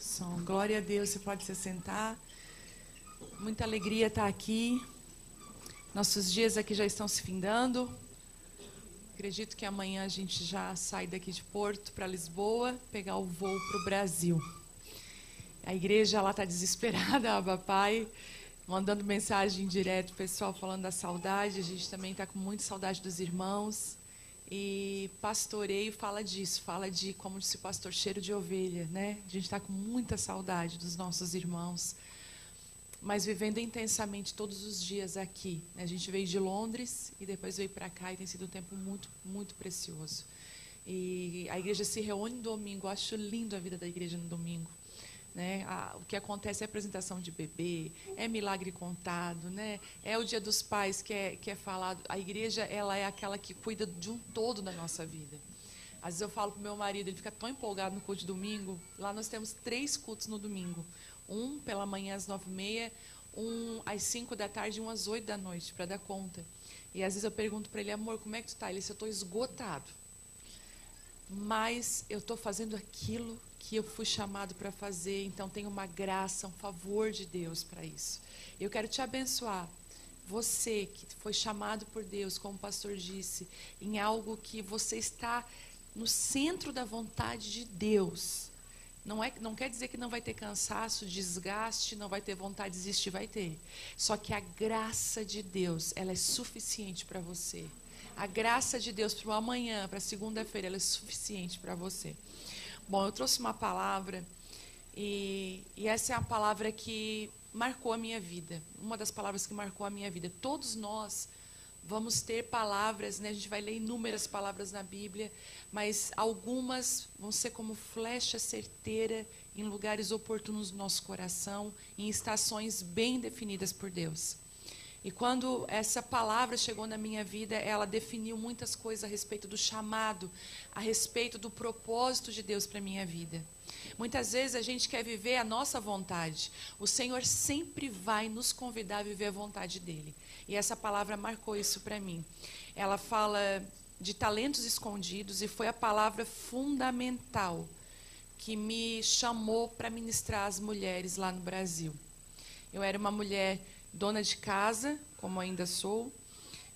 Som. Glória a Deus, você pode se sentar. Muita alegria estar aqui. Nossos dias aqui já estão se findando. Acredito que amanhã a gente já sai daqui de Porto para Lisboa, pegar o voo para o Brasil. A igreja lá está desesperada, a papai, mandando mensagem direto, pessoal falando da saudade. A gente também está com muita saudade dos irmãos. E pastoreio fala disso, fala de, como disse o pastor, cheiro de ovelha, né? A gente está com muita saudade dos nossos irmãos, mas vivendo intensamente todos os dias aqui. A gente veio de Londres e depois veio para cá e tem sido um tempo muito, muito precioso. E a igreja se reúne no domingo, eu acho lindo a vida da igreja no domingo. Né? A, o que acontece é apresentação de bebê, é milagre contado, né? é o dia dos pais que é, que é falado. A igreja ela é aquela que cuida de um todo da nossa vida. Às vezes eu falo para meu marido, ele fica tão empolgado no culto de domingo. Lá nós temos três cultos no domingo. Um pela manhã às nove e meia, um às cinco da tarde e um às oito da noite, para dar conta. E às vezes eu pergunto para ele, amor, como é que tu está? Ele disse, eu estou esgotado. Mas eu estou fazendo aquilo que eu fui chamado para fazer, então tem uma graça, um favor de Deus para isso. Eu quero te abençoar. Você que foi chamado por Deus, como o pastor disse, em algo que você está no centro da vontade de Deus. Não, é, não quer dizer que não vai ter cansaço, desgaste, não vai ter vontade de desistir, vai ter. Só que a graça de Deus, ela é suficiente para você. A graça de Deus para o amanhã, para segunda-feira, ela é suficiente para você. Bom, eu trouxe uma palavra e, e, essa é a palavra que marcou a minha vida. Uma das palavras que marcou a minha vida. Todos nós vamos ter palavras, né? A gente vai ler inúmeras palavras na Bíblia, mas algumas vão ser como flecha certeira em lugares oportunos do nosso coração, em estações bem definidas por Deus. E quando essa palavra chegou na minha vida, ela definiu muitas coisas a respeito do chamado, a respeito do propósito de Deus para minha vida. Muitas vezes a gente quer viver a nossa vontade. O Senhor sempre vai nos convidar a viver a vontade dele. E essa palavra marcou isso para mim. Ela fala de talentos escondidos e foi a palavra fundamental que me chamou para ministrar as mulheres lá no Brasil. Eu era uma mulher dona de casa, como ainda sou,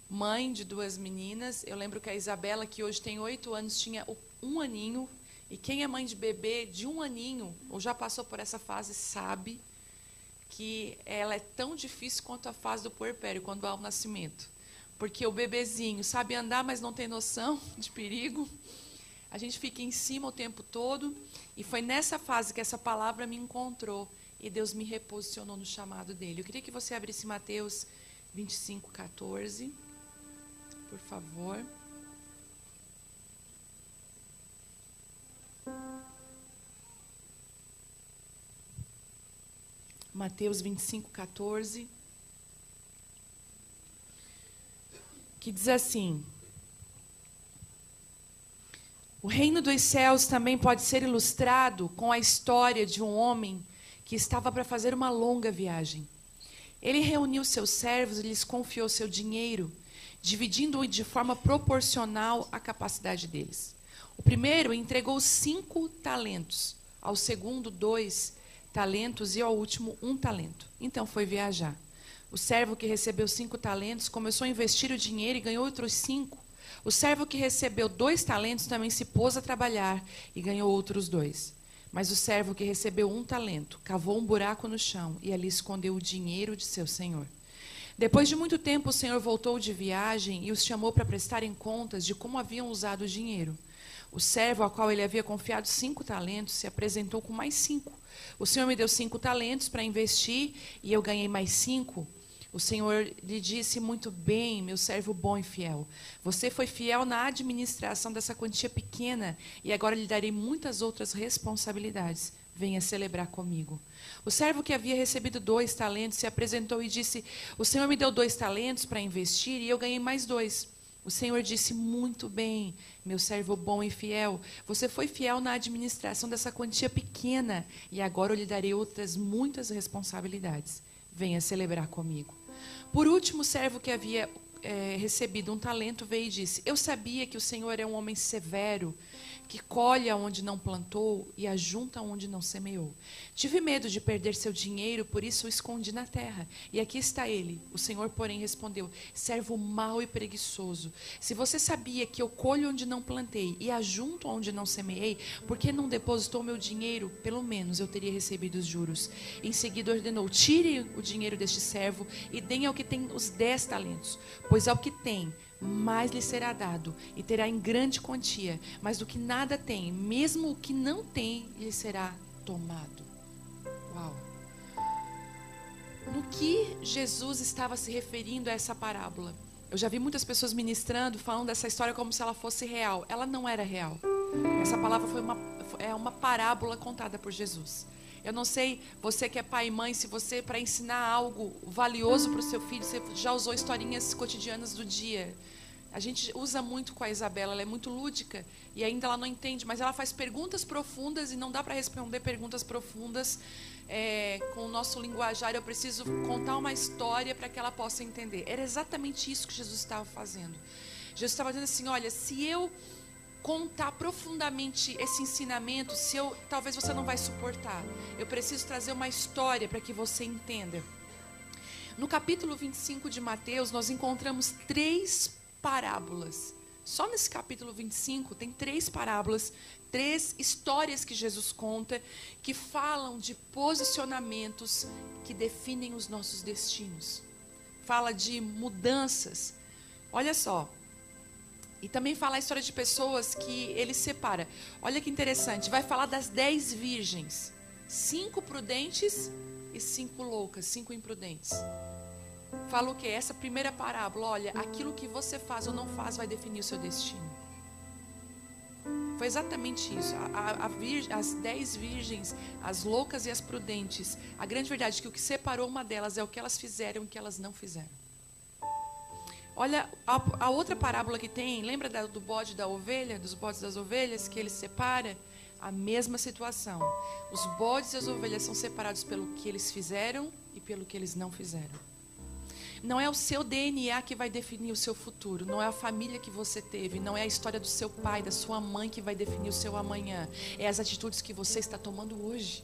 mãe de duas meninas. Eu lembro que a Isabela, que hoje tem oito anos, tinha um aninho. E quem é mãe de bebê de um aninho, ou já passou por essa fase, sabe que ela é tão difícil quanto a fase do puerpério, quando há o nascimento. Porque o bebezinho sabe andar, mas não tem noção de perigo. A gente fica em cima o tempo todo. E foi nessa fase que essa palavra me encontrou e Deus me reposicionou no chamado dele. Eu queria que você abrisse Mateus 25, 14, por favor. Mateus 25, 14. Que diz assim: O reino dos céus também pode ser ilustrado com a história de um homem que estava para fazer uma longa viagem. Ele reuniu seus servos e lhes confiou seu dinheiro, dividindo-o de forma proporcional à capacidade deles. O primeiro entregou cinco talentos, ao segundo, dois talentos e ao último, um talento. Então foi viajar. O servo que recebeu cinco talentos começou a investir o dinheiro e ganhou outros cinco. O servo que recebeu dois talentos também se pôs a trabalhar e ganhou outros dois. Mas o servo que recebeu um talento cavou um buraco no chão e ali escondeu o dinheiro de seu senhor. Depois de muito tempo, o senhor voltou de viagem e os chamou para prestarem contas de como haviam usado o dinheiro. O servo ao qual ele havia confiado cinco talentos se apresentou com mais cinco. O senhor me deu cinco talentos para investir e eu ganhei mais cinco. O Senhor lhe disse muito bem, meu servo bom e fiel. Você foi fiel na administração dessa quantia pequena e agora lhe darei muitas outras responsabilidades. Venha celebrar comigo. O servo que havia recebido dois talentos se apresentou e disse: O Senhor me deu dois talentos para investir e eu ganhei mais dois. O Senhor disse: Muito bem, meu servo bom e fiel. Você foi fiel na administração dessa quantia pequena e agora eu lhe darei outras muitas responsabilidades. Venha celebrar comigo. Por último, o servo que havia é, recebido um talento veio e disse: Eu sabia que o Senhor é um homem severo, que colhe aonde não plantou e ajunta onde não semeou. Tive medo de perder seu dinheiro, por isso o escondi na terra. E aqui está ele. O Senhor, porém, respondeu: Servo mau e preguiçoso. Se você sabia que eu colho onde não plantei e ajunto onde não semeei, por que não depositou meu dinheiro? Pelo menos eu teria recebido os juros. Em seguida ordenou: Tire o dinheiro deste servo e deem ao que tem os dez talentos, pois ao que tem mais lhe será dado, e terá em grande quantia, mas do que nada tem, mesmo o que não tem, lhe será tomado. Uau! No que Jesus estava se referindo a essa parábola? Eu já vi muitas pessoas ministrando, falando dessa história como se ela fosse real. Ela não era real. Essa palavra foi uma, é uma parábola contada por Jesus. Eu não sei, você que é pai e mãe, se você, para ensinar algo valioso para o seu filho, você já usou historinhas cotidianas do dia. A gente usa muito com a Isabela, ela é muito lúdica e ainda ela não entende, mas ela faz perguntas profundas e não dá para responder perguntas profundas é, com o nosso linguajar. Eu preciso contar uma história para que ela possa entender. Era exatamente isso que Jesus estava fazendo. Jesus estava dizendo assim: olha, se eu contar profundamente esse ensinamento, se eu, talvez você não vai suportar. Eu preciso trazer uma história para que você entenda. No capítulo 25 de Mateus, nós encontramos três parábolas. Só nesse capítulo 25 tem três parábolas, três histórias que Jesus conta que falam de posicionamentos que definem os nossos destinos. Fala de mudanças. Olha só. E também fala a história de pessoas que ele separa. Olha que interessante. Vai falar das dez virgens: cinco prudentes e cinco loucas, cinco imprudentes fala o que? Essa primeira parábola, olha, aquilo que você faz ou não faz vai definir o seu destino. Foi exatamente isso. A, a, a as dez virgens, as loucas e as prudentes. A grande verdade é que o que separou uma delas é o que elas fizeram e o que elas não fizeram. Olha a, a outra parábola que tem, lembra da, do bode da ovelha, dos bodes das ovelhas, que ele separa? A mesma situação. Os bodes e as ovelhas são separados pelo que eles fizeram e pelo que eles não fizeram. Não é o seu DNA que vai definir o seu futuro, não é a família que você teve, não é a história do seu pai, da sua mãe que vai definir o seu amanhã, é as atitudes que você está tomando hoje.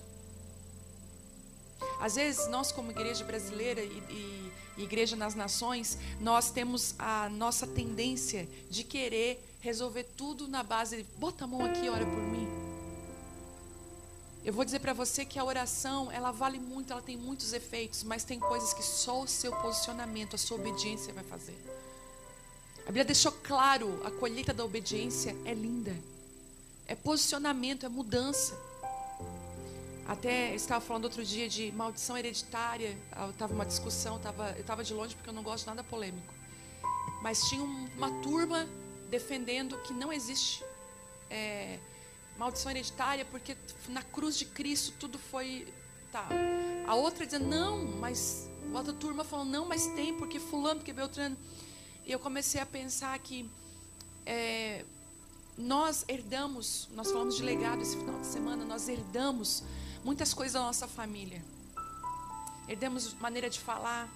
Às vezes, nós, como igreja brasileira e, e, igreja nas nações, nós temos a nossa tendência de querer resolver tudo na base de bota a mão aqui e ora por mim. Eu vou dizer para você que a oração, ela vale muito, ela tem muitos efeitos, mas tem coisas que só o seu posicionamento, a sua obediência vai fazer. A Bíblia deixou claro, a colheita da obediência é linda. É posicionamento, é mudança. Até estava falando outro dia de maldição hereditária. Estava uma discussão, tava, eu estava de longe porque eu não gosto de nada polêmico. Mas tinha uma turma defendendo que não existe é, maldição hereditária, porque na cruz de Cristo tudo foi. Tá. A outra dizendo, não, mas. A outra turma falou, não, mas tem, porque Fulano, porque Beltrano. E eu comecei a pensar que é, nós herdamos, nós falamos de legado esse final de semana, nós herdamos muitas coisas da nossa família. Herdamos maneira de falar,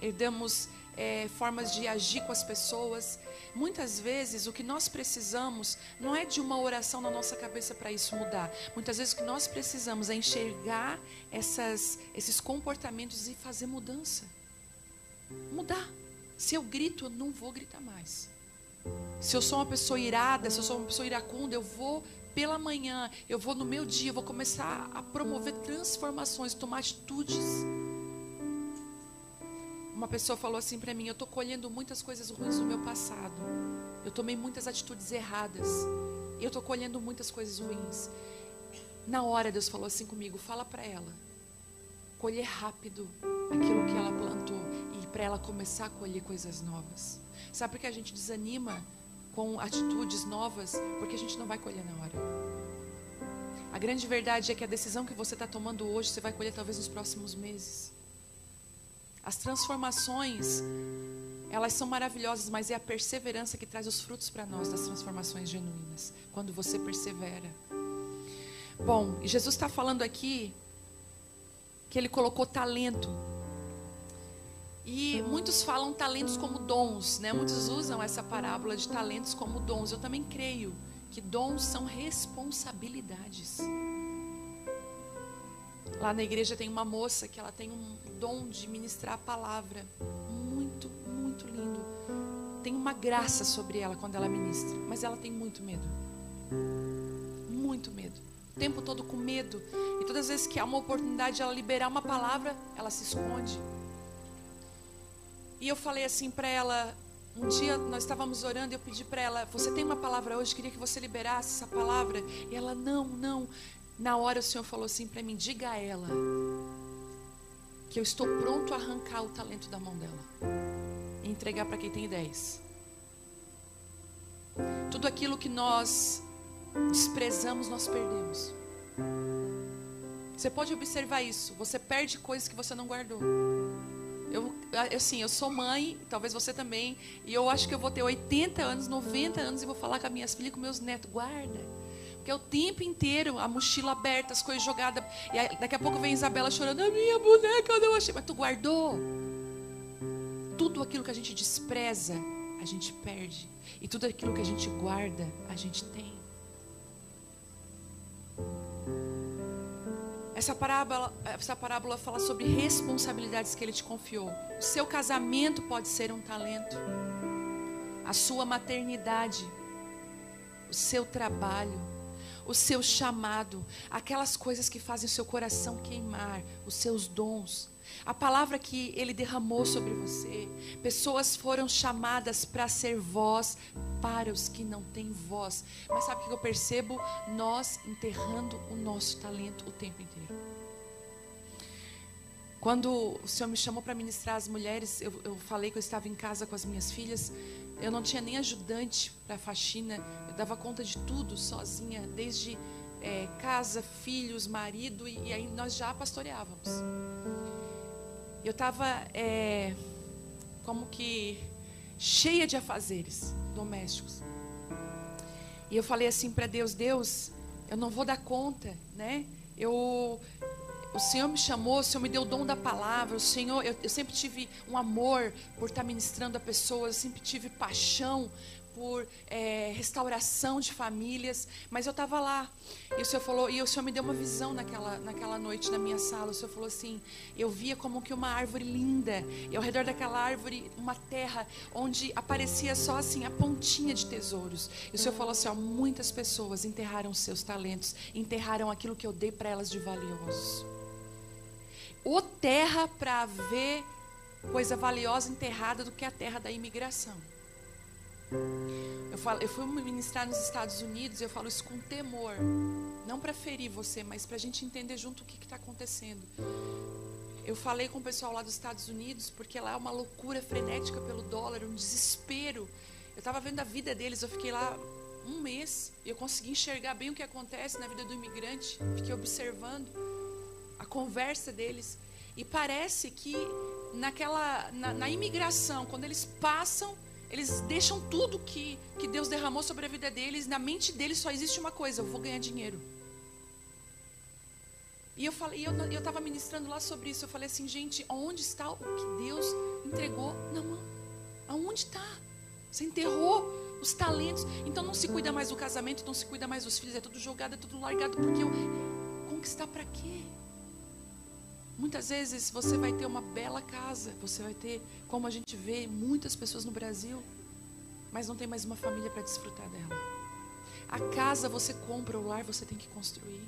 herdamos é, formas de agir com as pessoas. Muitas vezes o que nós precisamos não é de uma oração na nossa cabeça para isso mudar. Muitas vezes o que nós precisamos é enxergar essas, esses comportamentos e fazer mudança. Mudar. Se eu grito, eu não vou gritar mais. Se eu sou uma pessoa irada, se eu sou uma pessoa iracunda, eu vou pela manhã, eu vou no meu dia, eu vou começar a promover transformações, tomar atitudes uma pessoa falou assim para mim: Eu estou colhendo muitas coisas ruins do meu passado. Eu tomei muitas atitudes erradas. Eu estou colhendo muitas coisas ruins. Na hora, Deus falou assim comigo: Fala para ela. Colher rápido aquilo que ela plantou. E para ela começar a colher coisas novas. Sabe por que a gente desanima com atitudes novas? Porque a gente não vai colher na hora. A grande verdade é que a decisão que você está tomando hoje, você vai colher talvez nos próximos meses. As transformações, elas são maravilhosas, mas é a perseverança que traz os frutos para nós das transformações genuínas. Quando você persevera. Bom, Jesus está falando aqui que ele colocou talento. E muitos falam talentos como dons, né? Muitos usam essa parábola de talentos como dons. Eu também creio que dons são responsabilidades. Lá na igreja tem uma moça que ela tem um dom de ministrar a palavra. Muito, muito lindo. Tem uma graça sobre ela quando ela ministra, mas ela tem muito medo. Muito medo. O tempo todo com medo. E todas as vezes que há uma oportunidade de ela liberar uma palavra, ela se esconde. E eu falei assim para ela, um dia nós estávamos orando e eu pedi para ela: Você tem uma palavra hoje? Queria que você liberasse essa palavra. E ela: Não, não. Na hora o Senhor falou assim para mim: Diga a ela que eu estou pronto a arrancar o talento da mão dela e entregar para quem tem dez. Tudo aquilo que nós desprezamos, nós perdemos. Você pode observar isso. Você perde coisas que você não guardou. Eu, assim, eu sou mãe, talvez você também, e eu acho que eu vou ter 80 anos, 90 anos e vou falar com as minhas filhas, com meus netos, guarda. É o tempo inteiro a mochila aberta, as coisas jogadas. E aí, daqui a pouco vem Isabela chorando, a minha boneca eu não achei. Mas tu guardou. Tudo aquilo que a gente despreza, a gente perde. E tudo aquilo que a gente guarda, a gente tem. Essa parábola, essa parábola fala sobre responsabilidades que ele te confiou. O seu casamento pode ser um talento. A sua maternidade, o seu trabalho, o seu chamado, aquelas coisas que fazem o seu coração queimar, os seus dons, a palavra que ele derramou sobre você. Pessoas foram chamadas para ser voz para os que não têm voz. Mas sabe o que eu percebo? Nós enterrando o nosso talento o tempo inteiro. Quando o Senhor me chamou para ministrar as mulheres, eu, eu, falei que eu estava em casa com as minhas filhas. Eu não tinha nem ajudante para faxina. Eu dava conta de tudo sozinha, desde é, casa, filhos, marido, e, e, aí nós já pastoreávamos. Eu estava é, como que cheia de afazeres domésticos. E eu falei assim para Deus: Deus, eu não vou dar conta, né? Eu, o Senhor me chamou, o Senhor me deu o dom da palavra, o Senhor, eu, eu sempre tive um amor por estar ministrando a pessoas, eu sempre tive paixão por é, restauração de famílias, mas eu estava lá e o Senhor falou e o Senhor me deu uma visão naquela naquela noite na minha sala. O Senhor falou assim: eu via como que uma árvore linda e ao redor daquela árvore uma terra onde aparecia só assim a pontinha de tesouros. E o Senhor falou assim: ó, muitas pessoas enterraram seus talentos, enterraram aquilo que eu dei para elas de valioso. O terra para ver coisa valiosa enterrada do que a terra da imigração. Eu, falo, eu fui ministrar nos Estados Unidos e eu falo isso com temor. Não para ferir você, mas para a gente entender junto o que está acontecendo. Eu falei com o pessoal lá dos Estados Unidos, porque lá é uma loucura frenética pelo dólar, um desespero. Eu estava vendo a vida deles, eu fiquei lá um mês e eu consegui enxergar bem o que acontece na vida do imigrante. Fiquei observando conversa deles. E parece que naquela na, na imigração, quando eles passam eles deixam tudo que, que Deus derramou sobre a vida deles. Na mente deles só existe uma coisa: eu vou ganhar dinheiro. E eu falei, eu estava ministrando lá sobre isso. Eu falei assim, gente, onde está o que Deus entregou na mão? Aonde está? Você enterrou os talentos. Então não se cuida mais do casamento, não se cuida mais dos filhos. É tudo jogado, é tudo largado. Porque eu conquistar para quê? Muitas vezes você vai ter uma bela casa, você vai ter, como a gente vê, muitas pessoas no Brasil, mas não tem mais uma família para desfrutar dela. A casa você compra, o lar você tem que construir.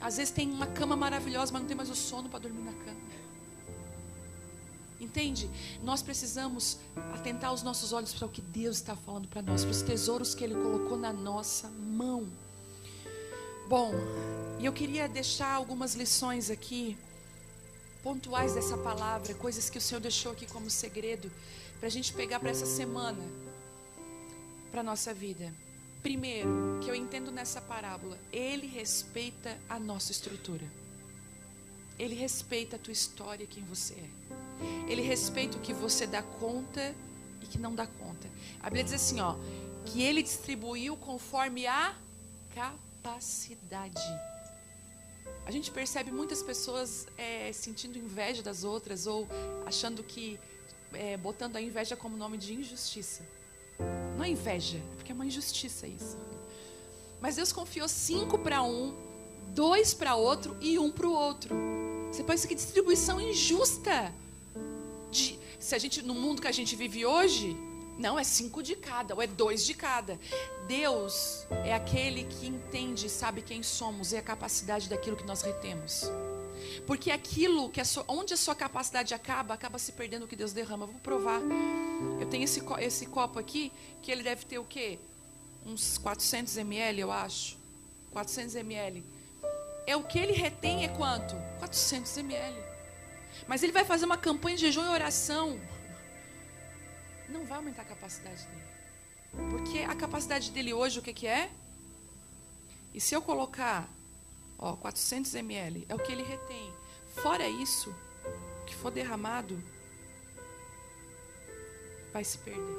Às vezes tem uma cama maravilhosa, mas não tem mais o sono para dormir na cama. Entende? Nós precisamos atentar os nossos olhos para o que Deus está falando para nós, para os tesouros que Ele colocou na nossa mão. Bom, e eu queria deixar algumas lições aqui, pontuais dessa palavra, coisas que o Senhor deixou aqui como segredo, para a gente pegar para essa semana, para a nossa vida. Primeiro, que eu entendo nessa parábola, Ele respeita a nossa estrutura. Ele respeita a tua história, quem você é. Ele respeita o que você dá conta e que não dá conta. A Bíblia diz assim, ó, que Ele distribuiu conforme a capacidade capacidade. A gente percebe muitas pessoas é, sentindo inveja das outras ou achando que, é, botando a inveja como nome de injustiça. Não é inveja, porque é uma injustiça isso. Mas Deus confiou cinco para um, dois para outro e um para o outro. Você pensa que distribuição injusta. De, se a gente no mundo que a gente vive hoje, não é cinco de cada, ou é dois de cada. Deus é aquele que entende, sabe quem somos e a capacidade daquilo que nós retemos. Porque aquilo que a sua, onde a sua capacidade acaba, acaba se perdendo o que Deus derrama. Vou provar. Eu tenho esse, esse copo aqui, que ele deve ter o quê? Uns 400 ml, eu acho. 400 ml. É o que ele retém é quanto? 400 ml. Mas ele vai fazer uma campanha de jejum e oração. Não vai aumentar a capacidade dele. Porque a capacidade dele hoje, o que, que é? E se eu colocar Ó, 400 ml é o que ele retém. Fora isso, o que for derramado vai se perder.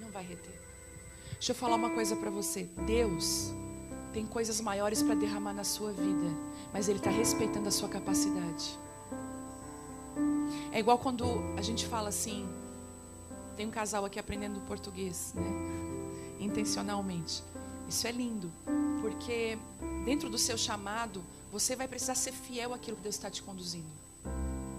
Não vai reter. Deixa eu falar uma coisa para você. Deus tem coisas maiores para derramar na sua vida, mas Ele está respeitando a sua capacidade. É igual quando a gente fala assim. Tem um casal aqui aprendendo português, né? Intencionalmente. Isso é lindo, porque dentro do seu chamado, você vai precisar ser fiel àquilo que Deus está te conduzindo.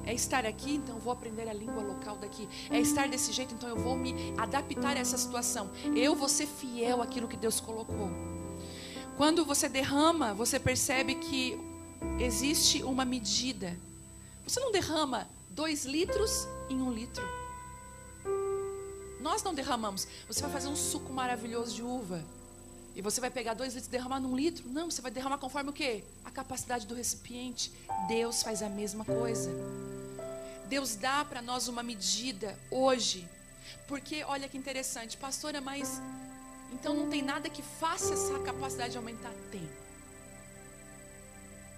É estar aqui, então vou aprender a língua local daqui. É estar desse jeito, então eu vou me adaptar a essa situação. Eu vou ser fiel àquilo que Deus colocou. Quando você derrama, você percebe que existe uma medida. Você não derrama dois litros em um litro. Nós não derramamos. Você vai fazer um suco maravilhoso de uva. E você vai pegar dois litros e derramar num litro? Não, você vai derramar conforme o quê? A capacidade do recipiente. Deus faz a mesma coisa. Deus dá para nós uma medida hoje. Porque, olha que interessante, pastora, mas então não tem nada que faça essa capacidade aumentar? Tem.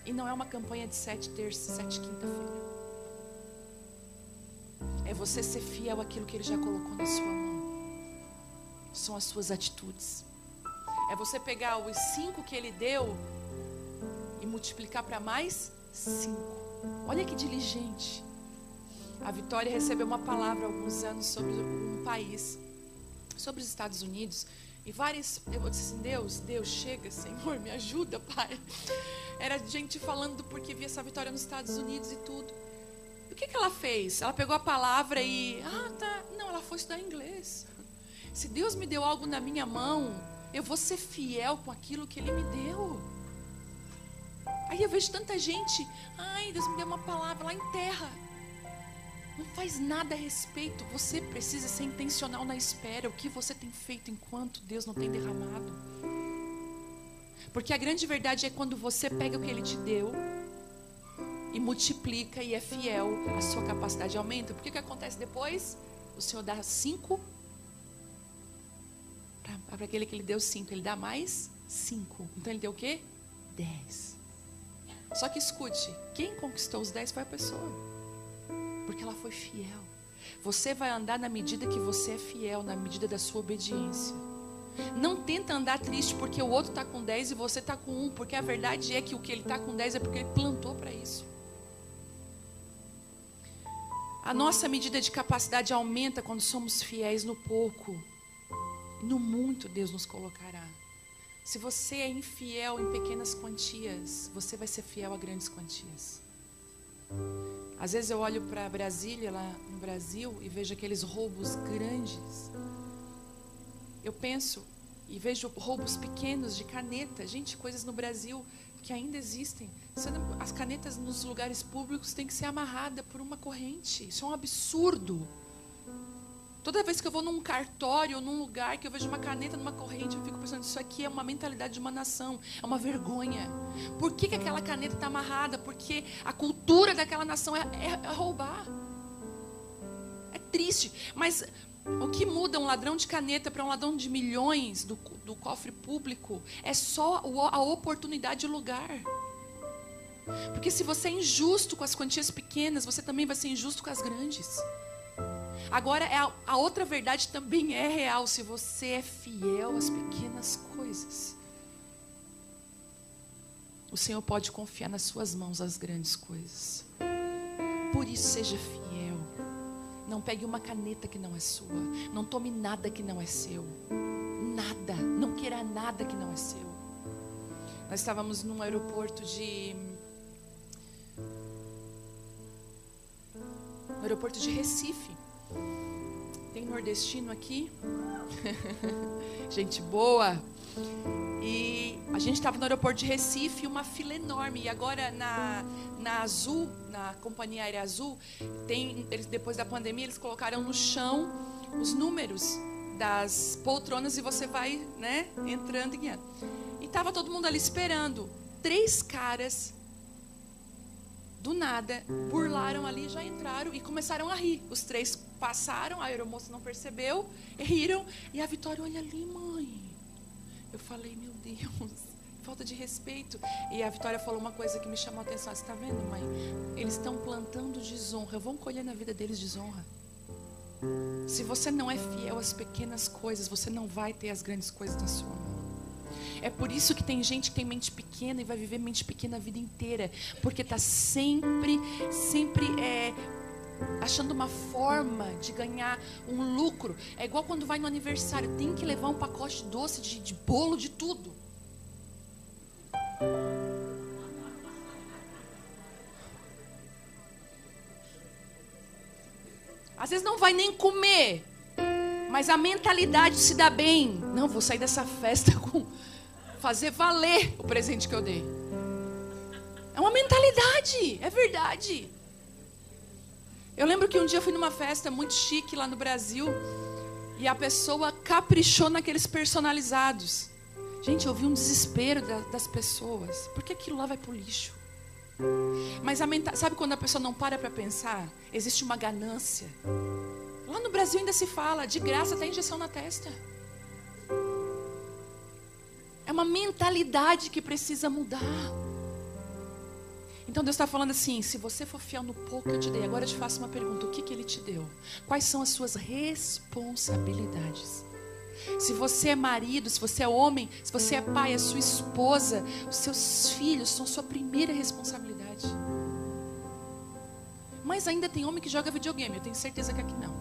E não é uma campanha de sete terça, sete quinta-feira. É você ser fiel àquilo que Ele já colocou na sua mão. São as suas atitudes. É você pegar os cinco que ele deu e multiplicar para mais cinco. Olha que diligente. A Vitória recebeu uma palavra há alguns anos sobre um país, sobre os Estados Unidos. E várias, eu disse assim, Deus, Deus, chega, Senhor, me ajuda, Pai. Era gente falando porque via essa vitória nos Estados Unidos e tudo. O que, que ela fez? Ela pegou a palavra e, ah, tá. Não, ela foi estudar inglês. Se Deus me deu algo na minha mão, eu vou ser fiel com aquilo que Ele me deu. Aí eu vejo tanta gente, ai, Deus me deu uma palavra lá em terra. Não faz nada a respeito. Você precisa ser intencional na espera. O que você tem feito enquanto Deus não tem derramado? Porque a grande verdade é quando você pega o que Ele te deu e multiplica e é fiel, a sua capacidade aumenta. Porque o que acontece depois? O Senhor dá cinco para aquele que ele deu cinco, ele dá mais cinco. Então ele deu o quê? Dez. Só que escute, quem conquistou os dez foi a pessoa. Porque ela foi fiel. Você vai andar na medida que você é fiel, na medida da sua obediência. Não tenta andar triste porque o outro está com 10 e você está com um, porque a verdade é que o que ele está com 10 é porque ele plantou para isso. A nossa medida de capacidade aumenta quando somos fiéis no pouco. No muito Deus nos colocará. Se você é infiel em pequenas quantias, você vai ser fiel a grandes quantias. Às vezes eu olho para Brasília, lá no Brasil, e vejo aqueles roubos grandes. Eu penso e vejo roubos pequenos de caneta. Gente, coisas no Brasil que ainda existem. As canetas nos lugares públicos têm que ser amarradas por uma corrente. Isso é um absurdo. Toda vez que eu vou num cartório, num lugar que eu vejo uma caneta numa corrente, eu fico pensando, isso aqui é uma mentalidade de uma nação, é uma vergonha. Por que, que aquela caneta está amarrada? Porque a cultura daquela nação é, é, é roubar. É triste, mas o que muda um ladrão de caneta para um ladrão de milhões do, do cofre público é só a oportunidade de lugar. Porque se você é injusto com as quantias pequenas, você também vai ser injusto com as grandes. Agora, é a outra verdade também é real. Se você é fiel às pequenas coisas, o Senhor pode confiar nas suas mãos as grandes coisas. Por isso, seja fiel. Não pegue uma caneta que não é sua. Não tome nada que não é seu. Nada. Não queira nada que não é seu. Nós estávamos num aeroporto de. No aeroporto de Recife. Tem nordestino aqui? Gente boa. E a gente estava no aeroporto de Recife, uma fila enorme. E agora na, na Azul, na companhia aérea Azul, tem, eles, depois da pandemia, eles colocaram no chão os números das poltronas e você vai né, entrando e guiando. E estava todo mundo ali esperando. Três caras, do nada, burlaram ali, já entraram e começaram a rir. Os três passaram, a aeromoça não percebeu, riram. E a Vitória, olha ali, mãe. Eu falei, meu Deus, falta de respeito. E a Vitória falou uma coisa que me chamou a atenção. Você está vendo, mãe? Eles estão plantando desonra. Vão colher na vida deles desonra. Se você não é fiel às pequenas coisas, você não vai ter as grandes coisas na sua mão. É por isso que tem gente que tem mente pequena e vai viver mente pequena a vida inteira, porque está sempre, sempre é, achando uma forma de ganhar um lucro. É igual quando vai no aniversário, tem que levar um pacote doce de, de bolo, de tudo. Às vezes não vai nem comer, mas a mentalidade se dá bem. Não, vou sair dessa festa com fazer valer o presente que eu dei. É uma mentalidade, é verdade. Eu lembro que um dia eu fui numa festa muito chique lá no Brasil e a pessoa caprichou naqueles personalizados. Gente, eu vi um desespero das pessoas. Por que aquilo lá vai pro lixo? Mas a menta... sabe quando a pessoa não para para pensar? Existe uma ganância. Lá no Brasil ainda se fala, de graça tem injeção na testa. É uma mentalidade que precisa mudar. Então Deus está falando assim: se você for fiel no pouco que eu te dei, agora eu te faço uma pergunta: o que, que Ele te deu? Quais são as suas responsabilidades? Se você é marido, se você é homem, se você é pai, a sua esposa, os seus filhos são sua primeira responsabilidade. Mas ainda tem homem que joga videogame, eu tenho certeza que aqui não.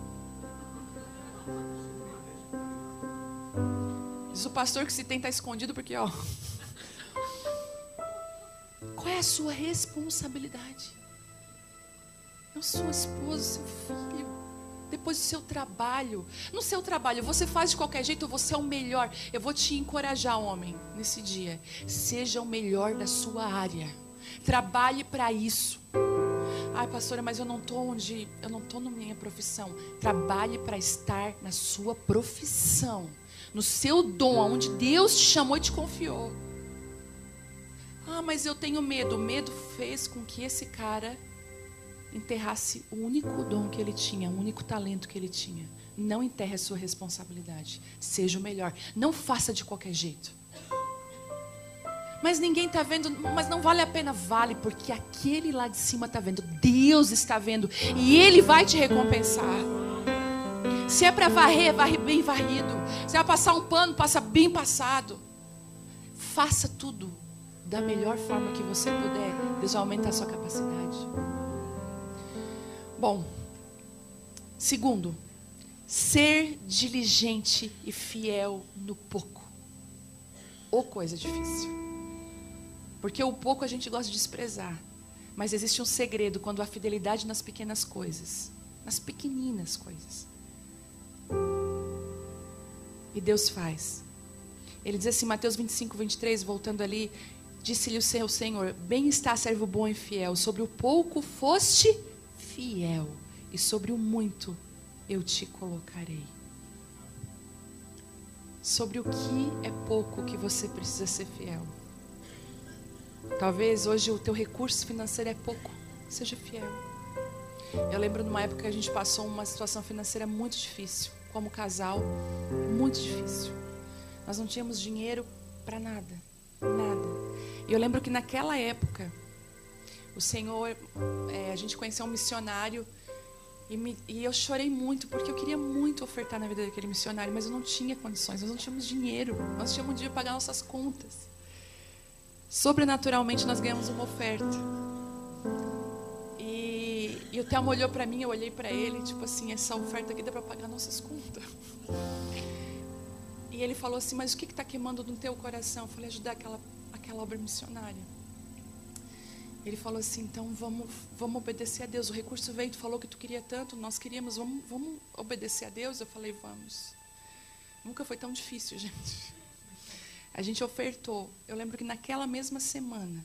Diz o pastor que se tem tá escondido porque, ó. Qual é a sua responsabilidade? Não sua esposa, seu filho depois do seu trabalho. No seu trabalho, você faz de qualquer jeito, você é o melhor. Eu vou te encorajar, homem, nesse dia. Seja o melhor da sua área. Trabalhe para isso. Ai, pastora, mas eu não tô onde, eu não tô na minha profissão. Trabalhe para estar na sua profissão, no seu dom, aonde Deus te chamou e te confiou. Ah, mas eu tenho medo. O medo fez com que esse cara enterrasse o único dom que ele tinha, o único talento que ele tinha. Não enterre a sua responsabilidade. Seja o melhor. Não faça de qualquer jeito. Mas ninguém está vendo, mas não vale a pena. Vale, porque aquele lá de cima está vendo. Deus está vendo. E Ele vai te recompensar. Se é para varrer, varre bem varrido. Se é para passar um pano, passa bem passado. Faça tudo da melhor forma que você puder. Deus aumentar a sua capacidade. Bom, segundo, ser diligente e fiel no pouco. Ou coisa difícil. Porque o pouco a gente gosta de desprezar. Mas existe um segredo quando há fidelidade nas pequenas coisas, nas pequeninas coisas. E Deus faz. Ele diz assim, Mateus 25, 23, voltando ali, disse-lhe o seu Senhor: Bem está, servo bom e fiel, sobre o pouco foste fiel, e sobre o muito eu te colocarei. Sobre o que é pouco que você precisa ser fiel. Talvez hoje o teu recurso financeiro é pouco, seja fiel. Eu lembro numa época que a gente passou uma situação financeira muito difícil, como casal, muito difícil. Nós não tínhamos dinheiro para nada, nada. E eu lembro que naquela época o Senhor, é, a gente conheceu um missionário e, me, e, eu chorei muito porque eu queria muito ofertar na vida daquele missionário, mas eu não tinha condições, nós não tínhamos dinheiro, nós tínhamos dinheiro para pagar nossas contas. Sobrenaturalmente nós ganhamos uma oferta. E, E o Thelma olhou para mim, eu olhei para ele, tipo assim, essa oferta aqui dá para pagar nossas contas. E ele falou assim, mas o que está queimando no teu coração? Eu falei, ajudar aquela, aquela obra missionária. Ele falou assim, então vamos, vamos obedecer a Deus. O recurso veio, tu falou que tu queria tanto, nós queríamos, vamos, vamos obedecer a Deus? Eu falei, vamos. Nunca foi tão difícil, gente. A gente ofertou. Eu lembro que naquela mesma semana,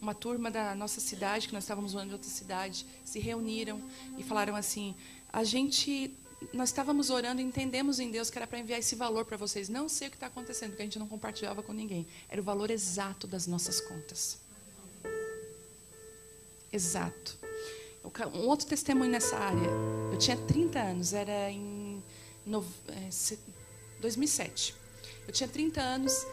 uma turma da nossa cidade, que nós estávamos morando em outra cidade, se reuniram e falaram assim: a gente, nós estávamos orando e entendemos em Deus que era para enviar esse valor para vocês. Não sei o que está acontecendo, porque a gente não compartilhava com ninguém. Era o valor exato das nossas contas. Exato. Um outro testemunho nessa área. Eu tinha 30 anos, era em no, é, 2007. Eu tinha 30 anos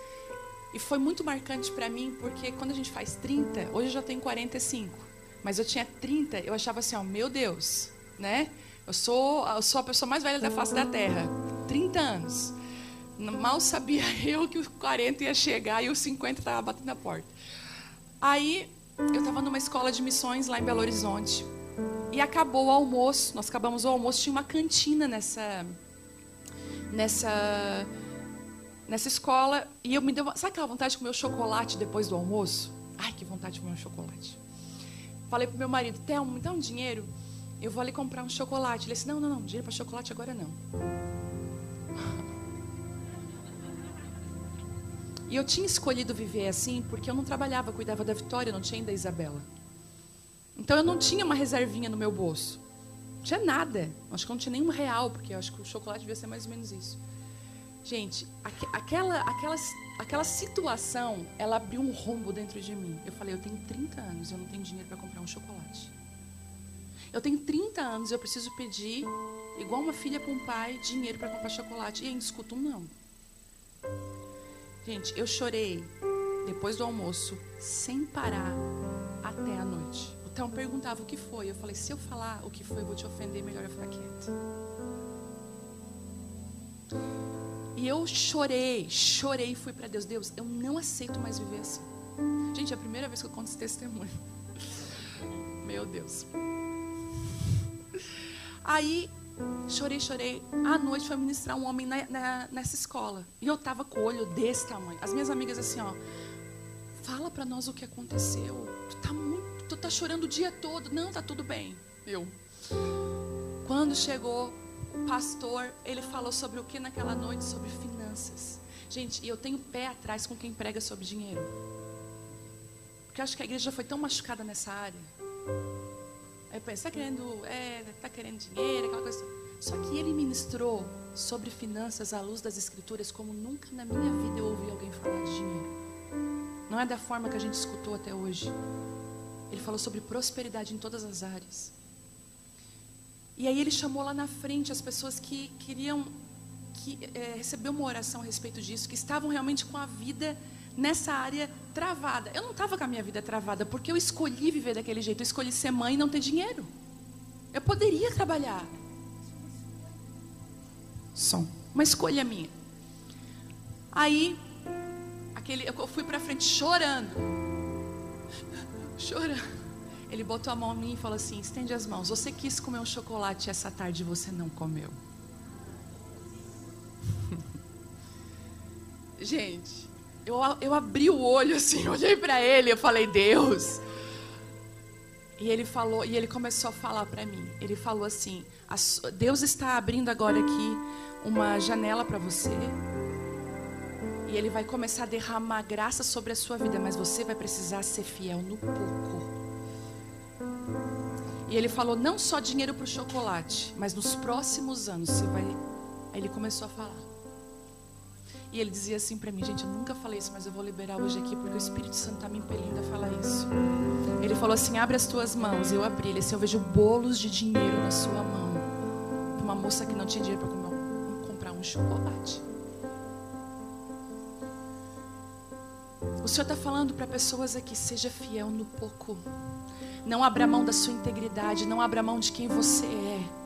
e foi muito marcante para mim, porque quando a gente faz 30, hoje eu já tenho 45, mas eu tinha 30, eu achava assim, ó, meu Deus, né? Eu sou, eu sou a pessoa mais velha da face da terra. 30 anos. Mal sabia eu que os 40 ia chegar e os 50 estava batendo na porta. Aí eu estava numa escola de missões lá em Belo Horizonte. E acabou o almoço, nós acabamos o almoço, tinha uma cantina nessa nessa nessa escola e eu me deu, sabe aquela vontade de comer o chocolate depois do almoço? Ai, que vontade de comer um chocolate. Falei pro meu marido, Thelma, me dá um dinheiro, eu vou ali comprar um chocolate. Ele disse, não, não, não, dinheiro para chocolate agora não. E eu tinha escolhido viver assim porque eu não trabalhava, cuidava da Vitória, não tinha ainda a Isabela. Então eu não tinha uma reservinha no meu bolso. Não tinha nada. Acho que eu não tinha nenhum real, porque eu acho que o chocolate devia ser mais ou menos isso. Gente, aqu aquela, aquela, aquela situação, ela abriu um rombo dentro de mim. Eu falei, eu tenho 30 anos, eu não tenho dinheiro para comprar um chocolate. Eu tenho 30 anos, eu preciso pedir, igual uma filha para um pai, dinheiro para comprar chocolate. E ainda escuto um não. Gente, eu chorei depois do almoço, sem parar, até a noite. O Théo perguntava o que foi. Eu falei, se eu falar o que foi, eu vou te ofender, melhor eu ficar quieto. E eu chorei, chorei e fui para Deus. Deus, eu não aceito mais viver assim. Gente, é a primeira vez que eu conto esse testemunho. Meu Deus. Aí Chorei, chorei. À noite foi ministrar um homem na, na, nessa escola. E eu tava com o olho desse tamanho. As minhas amigas assim, ó. Fala para nós o que aconteceu. Tu tá muito, tu tá chorando o dia todo. Não, tá tudo bem. Eu. Quando chegou o pastor, ele falou sobre o que naquela noite? Sobre finanças. Gente, e eu tenho pé atrás com quem prega sobre dinheiro. Porque eu acho que a igreja foi tão machucada nessa área. Está querendo, é, tá querendo dinheiro, aquela coisa. Só que ele ministrou sobre finanças à luz das escrituras como nunca na minha vida eu ouvi alguém falar de dinheiro. Não é da forma que a gente escutou até hoje. Ele falou sobre prosperidade em todas as áreas. E aí ele chamou lá na frente as pessoas que queriam que, é, receber uma oração a respeito disso, que estavam realmente com a vida nessa área travada. Eu não estava com a minha vida travada porque eu escolhi viver daquele jeito. Eu escolhi ser mãe e não ter dinheiro. Eu poderia trabalhar. Som. Uma escolha minha. Aí, aquele, eu fui para frente chorando. Chorando. Ele botou a mão em mim e falou assim: estende as mãos. Você quis comer um chocolate essa tarde e você não comeu. Gente, eu, eu abri o olho assim, olhei para ele, eu falei, Deus. E ele falou, e ele começou a falar para mim. Ele falou assim: Deus está abrindo agora aqui uma janela para você. E ele vai começar a derramar graça sobre a sua vida, mas você vai precisar ser fiel no pouco. E ele falou não só dinheiro para o chocolate, mas nos próximos anos você vai. Aí ele começou a falar. E ele dizia assim para mim, gente, eu nunca falei isso, mas eu vou liberar hoje aqui porque o Espírito Santo está me impelindo a falar isso. Ele falou assim: abre as tuas mãos. Eu abri. Ele disse: eu vejo bolos de dinheiro na sua mão. Uma moça que não tinha dinheiro para comprar um chocolate. O Senhor está falando para pessoas aqui: seja fiel no pouco. Não abra mão da sua integridade. Não abra mão de quem você é.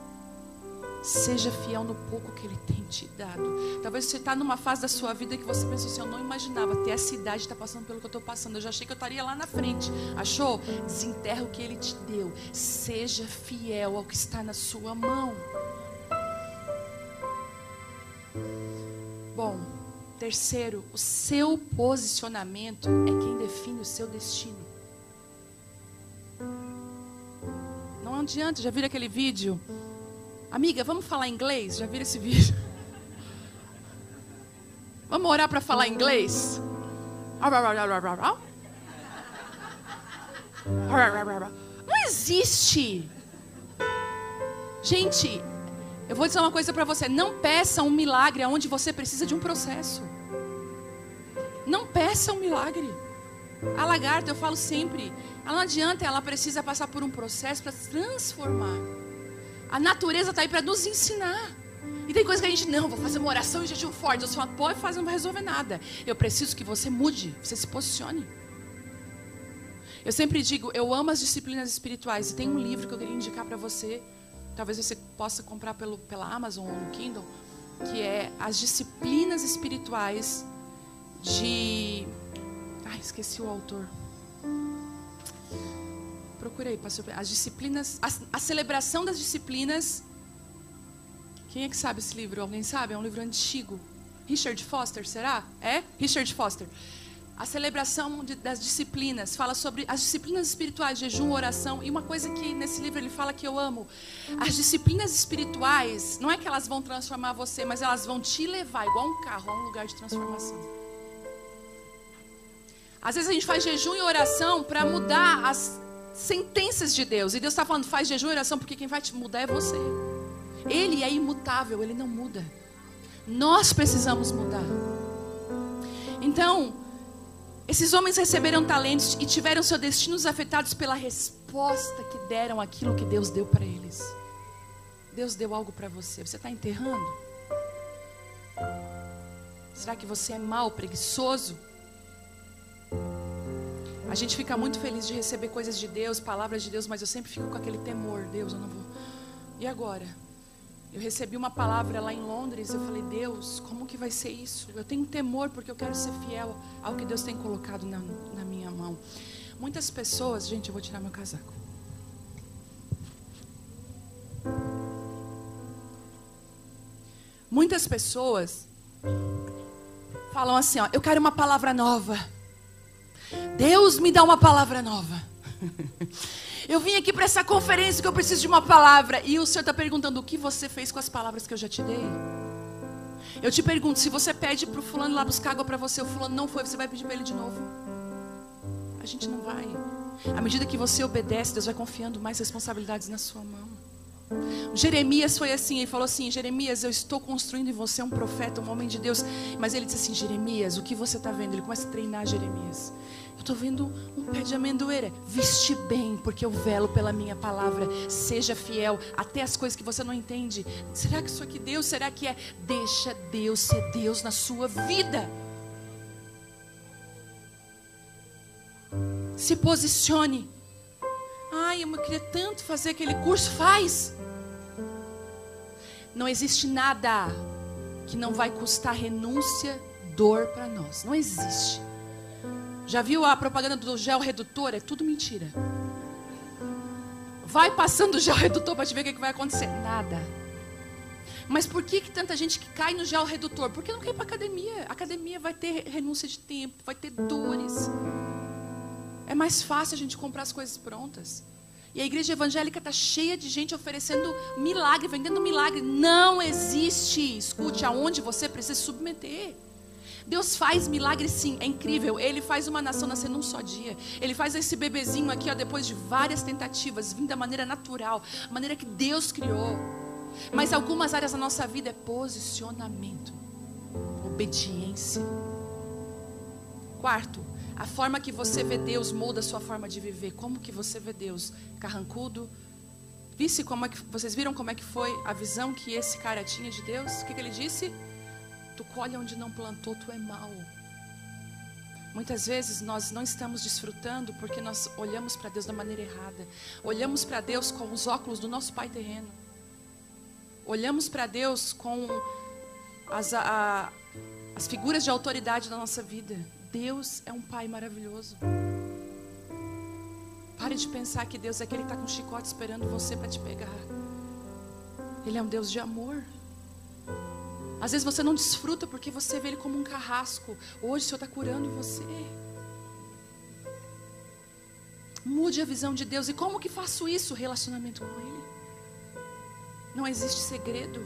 Seja fiel no pouco que Ele tem te dado. Talvez você está numa fase da sua vida que você pensou assim: eu não imaginava ter essa idade, estar tá passando pelo que eu estou passando. Eu já achei que eu estaria lá na frente. Achou? Desenterra o que Ele te deu. Seja fiel ao que está na sua mão. Bom, terceiro, o seu posicionamento é quem define o seu destino. Não adianta, já viram aquele vídeo? Amiga, vamos falar inglês? Já viram esse vídeo? Vamos orar para falar inglês? Não existe. Gente, eu vou dizer uma coisa para você: não peça um milagre onde você precisa de um processo. Não peça um milagre. A lagarta, eu falo sempre, ela não adianta, ela precisa passar por um processo para se transformar. A natureza está aí para nos ensinar. E tem coisa que a gente, não, vou fazer uma oração e jejum forte. Deus fala, pode fazer, não vai resolver nada. Eu preciso que você mude, você se posicione. Eu sempre digo, eu amo as disciplinas espirituais. E tem um livro que eu queria indicar para você. Talvez você possa comprar pelo, pela Amazon ou no Kindle. Que é As Disciplinas Espirituais de. Ai, esqueci o autor. Procurei, pastor. As disciplinas, a, a celebração das disciplinas. Quem é que sabe esse livro? Alguém sabe? É um livro antigo. Richard Foster, será? É? Richard Foster. A celebração de, das disciplinas fala sobre as disciplinas espirituais, jejum, oração. E uma coisa que nesse livro ele fala que eu amo: as disciplinas espirituais, não é que elas vão transformar você, mas elas vão te levar, igual um carro, a um lugar de transformação. Às vezes a gente faz jejum e oração para mudar as sentenças de Deus. E Deus está falando, faz jejum e oração, porque quem vai te mudar é você. Ele é imutável, ele não muda. Nós precisamos mudar. Então, esses homens receberam talentos e tiveram seus destinos afetados pela resposta que deram aquilo que Deus deu para eles. Deus deu algo para você. Você está enterrando? Será que você é mal, preguiçoso? A gente fica muito feliz de receber coisas de Deus, palavras de Deus, mas eu sempre fico com aquele temor, Deus, eu não vou. E agora? Eu recebi uma palavra lá em Londres, eu falei, Deus, como que vai ser isso? Eu tenho temor porque eu quero ser fiel ao que Deus tem colocado na, na minha mão. Muitas pessoas, gente, eu vou tirar meu casaco. Muitas pessoas falam assim, ó, eu quero uma palavra nova. Deus me dá uma palavra nova. Eu vim aqui para essa conferência que eu preciso de uma palavra. E o Senhor está perguntando: o que você fez com as palavras que eu já te dei? Eu te pergunto: se você pede para o fulano lá buscar água para você, o fulano não foi, você vai pedir para ele de novo? A gente não vai. À medida que você obedece, Deus vai confiando mais responsabilidades na sua mão. Jeremias foi assim, ele falou assim: Jeremias, eu estou construindo em você um profeta, um homem de Deus. Mas ele disse assim: Jeremias, o que você está vendo? Ele começa a treinar Jeremias. Eu estou vendo um pé de amendoeira. Viste bem, porque eu velo pela minha palavra. Seja fiel até as coisas que você não entende. Será que isso aqui é Deus? Será que é? Deixa Deus ser Deus na sua vida. Se posicione. Ai, eu queria tanto fazer aquele curso. Faz. Não existe nada que não vai custar renúncia, dor para nós. Não existe. Já viu a propaganda do gel redutor? É tudo mentira. Vai passando o gel redutor para te ver o que, que vai acontecer. Nada. Mas por que, que tanta gente que cai no gel redutor? Porque não quer ir para academia. A academia vai ter renúncia de tempo, vai ter dores. É mais fácil a gente comprar as coisas prontas. E a igreja evangélica está cheia de gente oferecendo milagre, vendendo milagre. Não existe. Escute, aonde você precisa se submeter. Deus faz milagre sim, é incrível. Ele faz uma nação nascer num só dia. Ele faz esse bebezinho aqui, ó, depois de várias tentativas, vindo da maneira natural, maneira que Deus criou. Mas algumas áreas da nossa vida é posicionamento, obediência. Quarto, a forma que você vê Deus muda a sua forma de viver. Como que você vê Deus? Carrancudo? Visse como é que vocês viram como é que foi a visão que esse cara tinha de Deus? O que, que ele disse? Tu colhe onde não plantou, tu é mau. Muitas vezes nós não estamos desfrutando porque nós olhamos para Deus da maneira errada. Olhamos para Deus com os óculos do nosso pai terreno. olhamos para Deus com as, a, as figuras de autoridade da nossa vida, Deus é um Pai maravilhoso. Pare de pensar que Deus é aquele que está com um chicote esperando você para te pegar. Ele é um Deus de amor. Às vezes você não desfruta porque você vê Ele como um carrasco. Hoje o Senhor está curando você. Mude a visão de Deus. E como que faço isso? Relacionamento com Ele. Não existe segredo.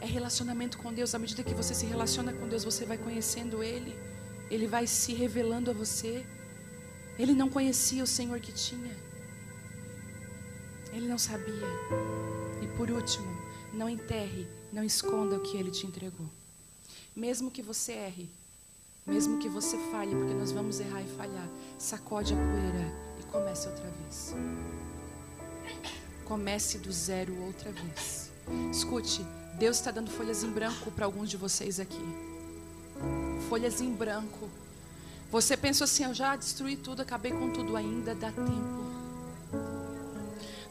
É relacionamento com Deus. À medida que você se relaciona com Deus, você vai conhecendo Ele. Ele vai se revelando a você. Ele não conhecia o Senhor que tinha. Ele não sabia. E por último, não enterre, não esconda o que Ele te entregou. Mesmo que você erre, mesmo que você falhe, porque nós vamos errar e falhar, sacode a poeira e comece outra vez. Comece do zero outra vez. Escute, Deus está dando folhas em branco para alguns de vocês aqui. Folhas em branco. Você pensou assim, eu já destruí tudo, acabei com tudo, ainda dá tempo.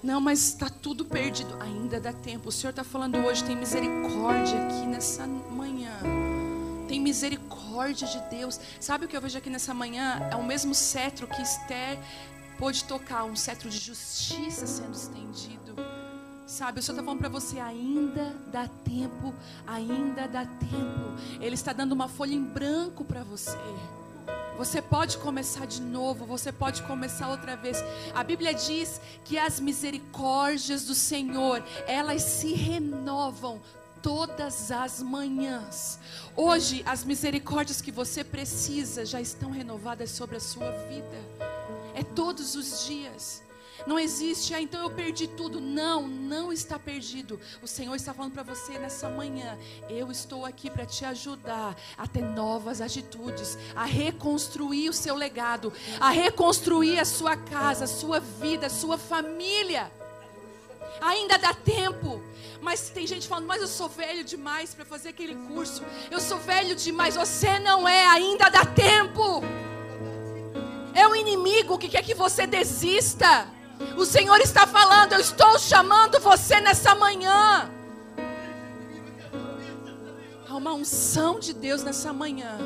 Não, mas está tudo perdido, ainda dá tempo. O Senhor está falando hoje, tem misericórdia aqui nessa manhã. Tem misericórdia de Deus. Sabe o que eu vejo aqui nessa manhã? É o mesmo cetro que Esther pôde tocar, um cetro de justiça sendo estendido. Sabe, o Senhor está falando para você, ainda dá tempo, ainda dá tempo. Ele está dando uma folha em branco para você. Você pode começar de novo, você pode começar outra vez. A Bíblia diz que as misericórdias do Senhor, elas se renovam todas as manhãs. Hoje, as misericórdias que você precisa já estão renovadas sobre a sua vida. É todos os dias. Não existe, ah, então eu perdi tudo. Não, não está perdido. O Senhor está falando para você nessa manhã. Eu estou aqui para te ajudar a ter novas atitudes, a reconstruir o seu legado, a reconstruir a sua casa, a sua vida, a sua família. Ainda dá tempo. Mas tem gente falando, mas eu sou velho demais para fazer aquele curso. Eu sou velho demais. Você não é, ainda dá tempo. É o inimigo que quer que você desista. O Senhor está falando, eu estou chamando você nessa manhã. Há uma unção de Deus nessa manhã.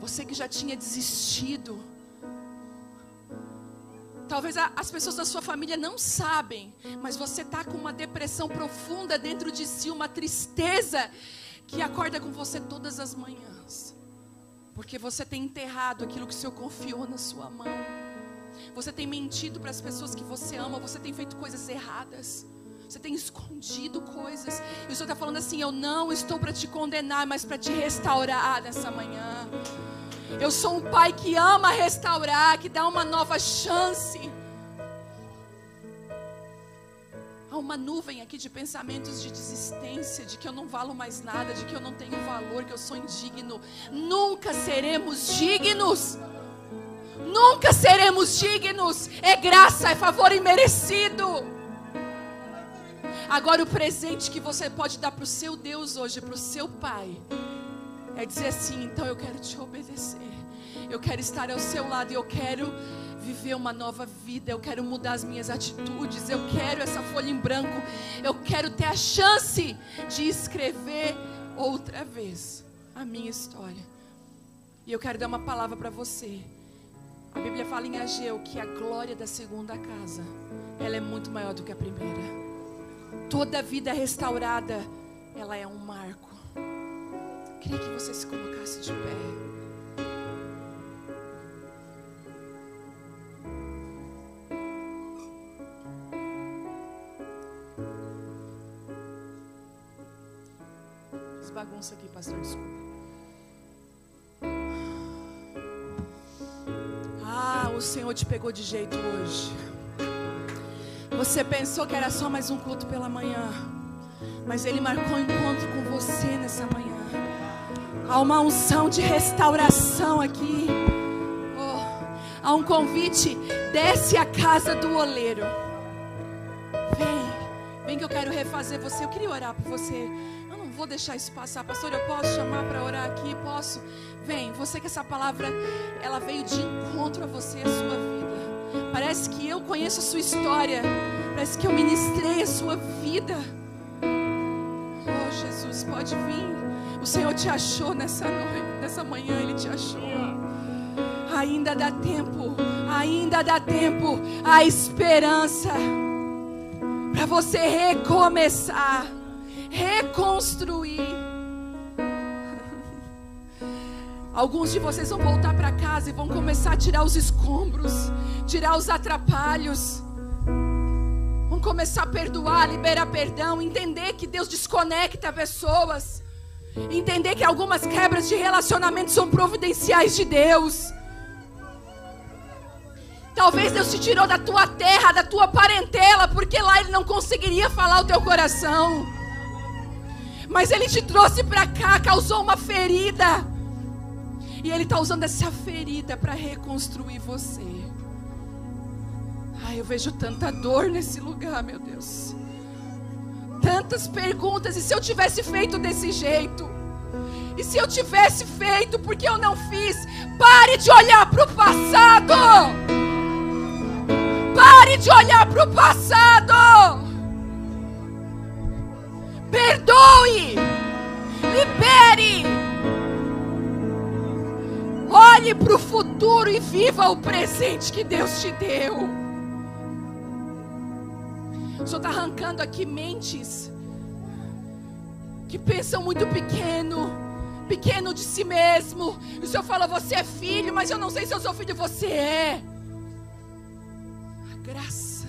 Você que já tinha desistido. Talvez as pessoas da sua família não sabem, mas você está com uma depressão profunda dentro de si, uma tristeza que acorda com você todas as manhãs. Porque você tem enterrado aquilo que o Senhor confiou na sua mão. Você tem mentido para as pessoas que você ama, você tem feito coisas erradas. Você tem escondido coisas. E o Senhor está falando assim: Eu não estou para te condenar, mas para te restaurar nessa manhã. Eu sou um pai que ama restaurar, que dá uma nova chance. Há uma nuvem aqui de pensamentos de desistência, de que eu não valo mais nada, de que eu não tenho valor, que eu sou indigno. Nunca seremos dignos. Nunca seremos dignos. É graça, é favor imerecido. Agora, o presente que você pode dar para o seu Deus hoje, para o seu Pai, é dizer assim: então eu quero te obedecer. Eu quero estar ao seu lado e eu quero viver uma nova vida. Eu quero mudar as minhas atitudes. Eu quero essa folha em branco. Eu quero ter a chance de escrever outra vez a minha história. E eu quero dar uma palavra para você. A Bíblia fala em Ageu que a glória da segunda casa, ela é muito maior do que a primeira. Toda vida restaurada, ela é um marco. Queria que você se colocasse de pé. bagunça aqui, pastor, desculpa. O Senhor te pegou de jeito hoje. Você pensou que era só mais um culto pela manhã, mas Ele marcou um encontro com você nessa manhã. Há uma unção de restauração aqui. Oh, há um convite. Desce a casa do oleiro. Vem, vem que eu quero refazer você. Eu queria orar por você vou deixar isso passar. Pastor, eu posso chamar para orar aqui? Posso? Vem, você que essa palavra ela veio de encontro a você, a sua vida. Parece que eu conheço a sua história. Parece que eu ministrei a sua vida. Oh, Jesus, pode vir. O Senhor te achou nessa noite, nessa manhã, Ele te achou. Ainda dá tempo, ainda dá tempo, a esperança para você recomeçar, reconstruir. Alguns de vocês vão voltar para casa e vão começar a tirar os escombros, tirar os atrapalhos. Vão começar a perdoar, liberar perdão, entender que Deus desconecta pessoas. Entender que algumas quebras de relacionamento são providenciais de Deus. Talvez Deus te tirou da tua terra, da tua parentela, porque lá Ele não conseguiria falar o teu coração. Mas Ele te trouxe para cá, causou uma ferida. E Ele está usando essa ferida para reconstruir você. Ai, eu vejo tanta dor nesse lugar, meu Deus. Tantas perguntas. E se eu tivesse feito desse jeito? E se eu tivesse feito, porque eu não fiz? Pare de olhar para o passado. Pare de olhar para o passado. Perdoe. Olhe para o futuro e viva o presente que Deus te deu. O Senhor está arrancando aqui mentes que pensam muito pequeno, pequeno de si mesmo. O Senhor fala: Você é filho, mas eu não sei se eu sou filho, você é. A graça,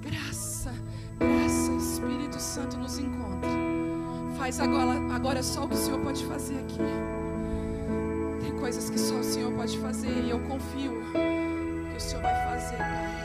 graça, graça, Espírito Santo nos encontra. Faz agora, agora só o que o Senhor pode fazer aqui coisas que só o Senhor pode fazer. E eu confio que o Senhor vai fazer, Pai.